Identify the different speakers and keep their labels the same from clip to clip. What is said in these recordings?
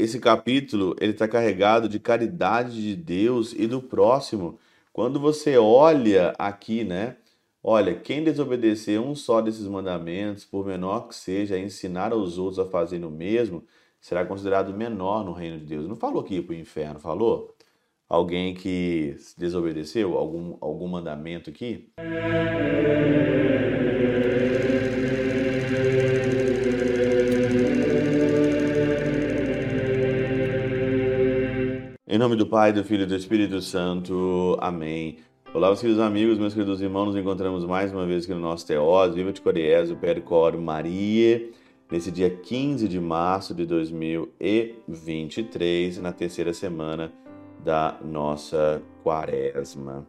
Speaker 1: esse capítulo ele está carregado de caridade de Deus e do próximo. Quando você olha aqui, né? Olha, quem desobedecer um só desses mandamentos, por menor que seja, ensinar aos outros a fazerem o mesmo, será considerado menor no reino de Deus. Não falou que ia para o inferno, falou? Alguém que desobedeceu algum, algum mandamento aqui? Em nome do Pai, do Filho e do Espírito Santo. Amém. Olá, meus queridos amigos, meus queridos irmãos, nos encontramos mais uma vez aqui no nosso Teós, Viva de Coriésio, Percor Maria, nesse dia 15 de março de 2023, na terceira semana da nossa quaresma.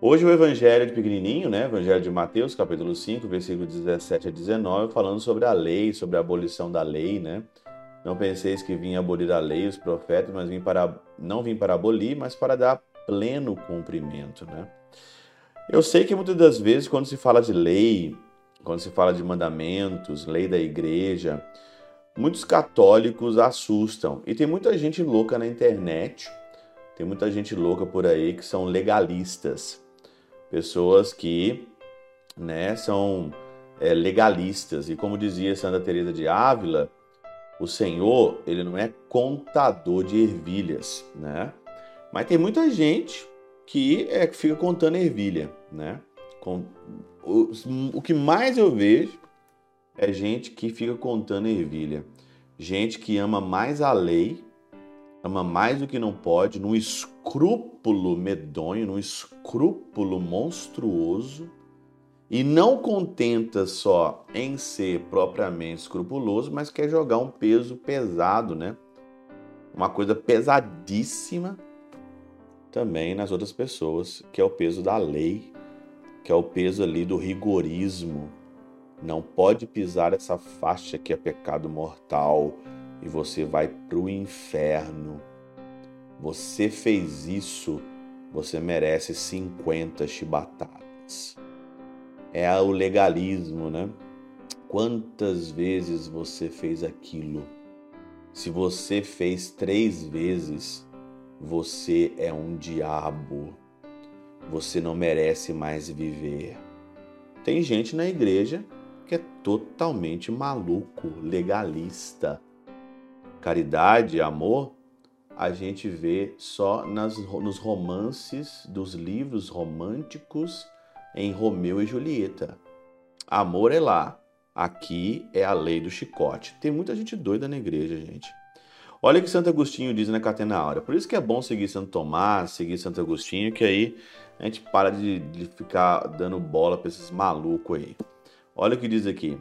Speaker 1: Hoje o evangelho de pequenininho, né? Evangelho de Mateus, capítulo 5, versículo 17 a 19, falando sobre a lei, sobre a abolição da lei, né? Não penseis que vim abolir a lei, os profetas, mas vim para não vim para abolir, mas para dar pleno cumprimento, né? Eu sei que muitas das vezes quando se fala de lei, quando se fala de mandamentos, lei da igreja, muitos católicos assustam. E tem muita gente louca na internet, tem muita gente louca por aí que são legalistas. Pessoas que né, são é, legalistas. E como dizia Santa Teresa de Ávila, o Senhor, ele não é contador de ervilhas, né? Mas tem muita gente que é que fica contando ervilha, né? Com, o, o que mais eu vejo é gente que fica contando ervilha. Gente que ama mais a lei, ama mais do que não pode, num escrúpulo medonho, num escrúpulo monstruoso, e não contenta só em ser propriamente escrupuloso, mas quer jogar um peso pesado, né? Uma coisa pesadíssima também nas outras pessoas, que é o peso da lei, que é o peso ali do rigorismo. Não pode pisar essa faixa que é pecado mortal e você vai para o inferno. Você fez isso, você merece 50 chibatadas é o legalismo, né? Quantas vezes você fez aquilo? Se você fez três vezes, você é um diabo. Você não merece mais viver. Tem gente na igreja que é totalmente maluco, legalista. Caridade, amor, a gente vê só nas, nos romances dos livros românticos em Romeu e Julieta. Amor é lá, aqui é a lei do chicote. Tem muita gente doida na igreja, gente. Olha o que Santo Agostinho diz na Catena Áurea. Por isso que é bom seguir Santo Tomás, seguir Santo Agostinho, que aí a gente para de, de ficar dando bola para esses malucos aí. Olha o que diz aqui.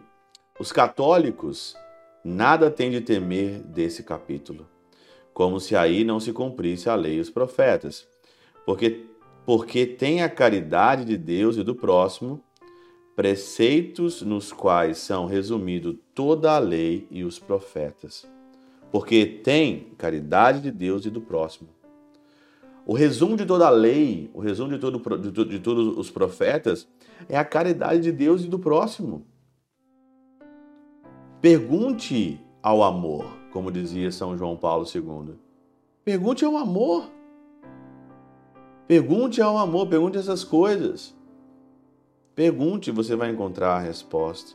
Speaker 1: Os católicos nada têm de temer desse capítulo, como se aí não se cumprisse a lei e os profetas, porque porque tem a caridade de Deus e do próximo, preceitos nos quais são resumidos toda a lei e os profetas. Porque tem caridade de Deus e do próximo. O resumo de toda a lei, o resumo de, todo, de, de todos os profetas é a caridade de Deus e do próximo. Pergunte ao amor, como dizia São João Paulo II. Pergunte ao amor. Pergunte ao amor, pergunte essas coisas. Pergunte, você vai encontrar a resposta.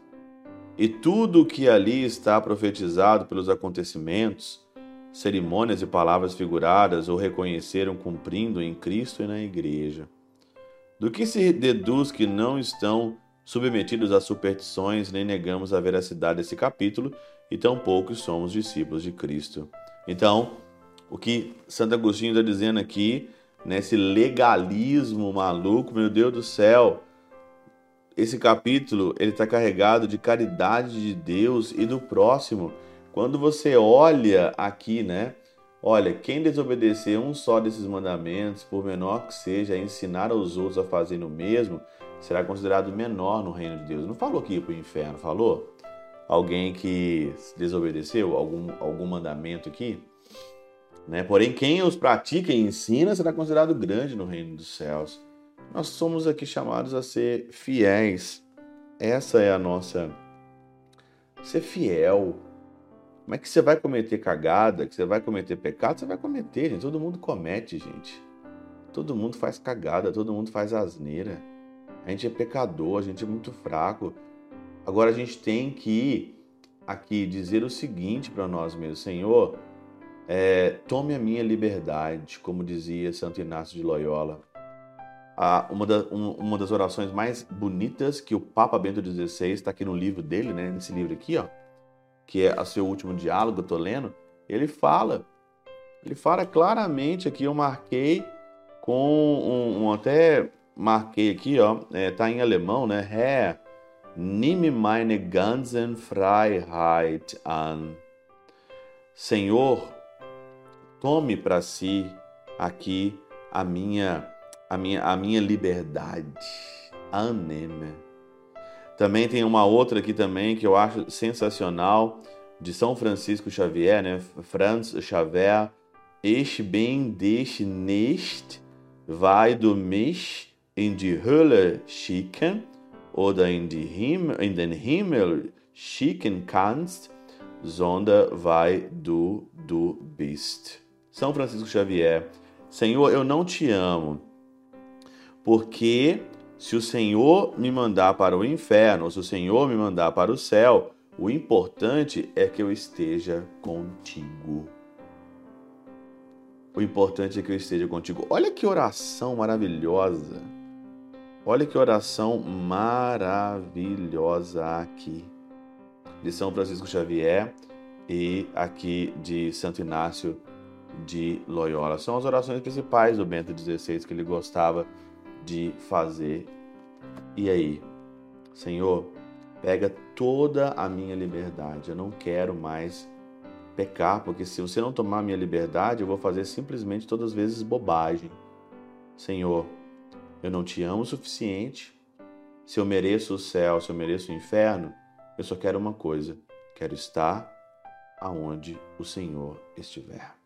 Speaker 1: E tudo o que ali está profetizado pelos acontecimentos, cerimônias e palavras figuradas ou reconheceram cumprindo em Cristo e na Igreja. Do que se deduz que não estão submetidos a superstições, nem negamos a veracidade desse capítulo, e tampouco somos discípulos de Cristo. Então, o que Santo Agostinho está dizendo aqui nesse legalismo maluco, meu Deus do céu. Esse capítulo ele está carregado de caridade de Deus e do próximo. Quando você olha aqui, né? Olha, quem desobedecer um só desses mandamentos, por menor que seja, ensinar aos outros a fazer o mesmo, será considerado menor no reino de Deus. Não falou que ia para o inferno, falou? Alguém que desobedeceu algum, algum mandamento aqui? Né? Porém, quem os pratica e ensina será considerado grande no reino dos céus. Nós somos aqui chamados a ser fiéis. Essa é a nossa. Ser fiel. Como é que você vai cometer cagada, que você vai cometer pecado? Você vai cometer, gente. Todo mundo comete, gente. Todo mundo faz cagada, todo mundo faz asneira. A gente é pecador, a gente é muito fraco. Agora a gente tem que aqui dizer o seguinte para nós mesmos: Senhor, é, tome a minha liberdade, como dizia Santo Inácio de Loyola. Ah, uma, da, um, uma das orações mais bonitas que o Papa Bento XVI está aqui no livro dele, né, nesse livro aqui, ó, que é o seu último diálogo, tô lendo, ele fala, ele fala claramente aqui, eu marquei com um, um até marquei aqui, ó, é, tá em alemão, né, Herr, nimm meine ganzen Freiheit an. Senhor, tome para si aqui a minha a minha, a minha liberdade. Aneme. Também tem uma outra aqui também que eu acho sensacional, de São Francisco Xavier, né? Franz Xavier. Ich bin dich nicht, vai du mich in die Hölle schicken oder in, die Himmel, in den Himmel schicken kannst, sondern vai du du bist. São Francisco Xavier. Senhor, eu não te amo porque se o Senhor me mandar para o inferno, ou se o Senhor me mandar para o céu, o importante é que eu esteja contigo. O importante é que eu esteja contigo. Olha que oração maravilhosa. Olha que oração maravilhosa aqui. De São Francisco Xavier e aqui de Santo Inácio de Loyola. São as orações principais do Bento XVI que ele gostava de fazer. E aí, Senhor, pega toda a minha liberdade. Eu não quero mais pecar, porque se você não tomar a minha liberdade, eu vou fazer simplesmente todas as vezes bobagem. Senhor, eu não te amo o suficiente. Se eu mereço o céu, se eu mereço o inferno, eu só quero uma coisa: quero estar aonde o Senhor estiver.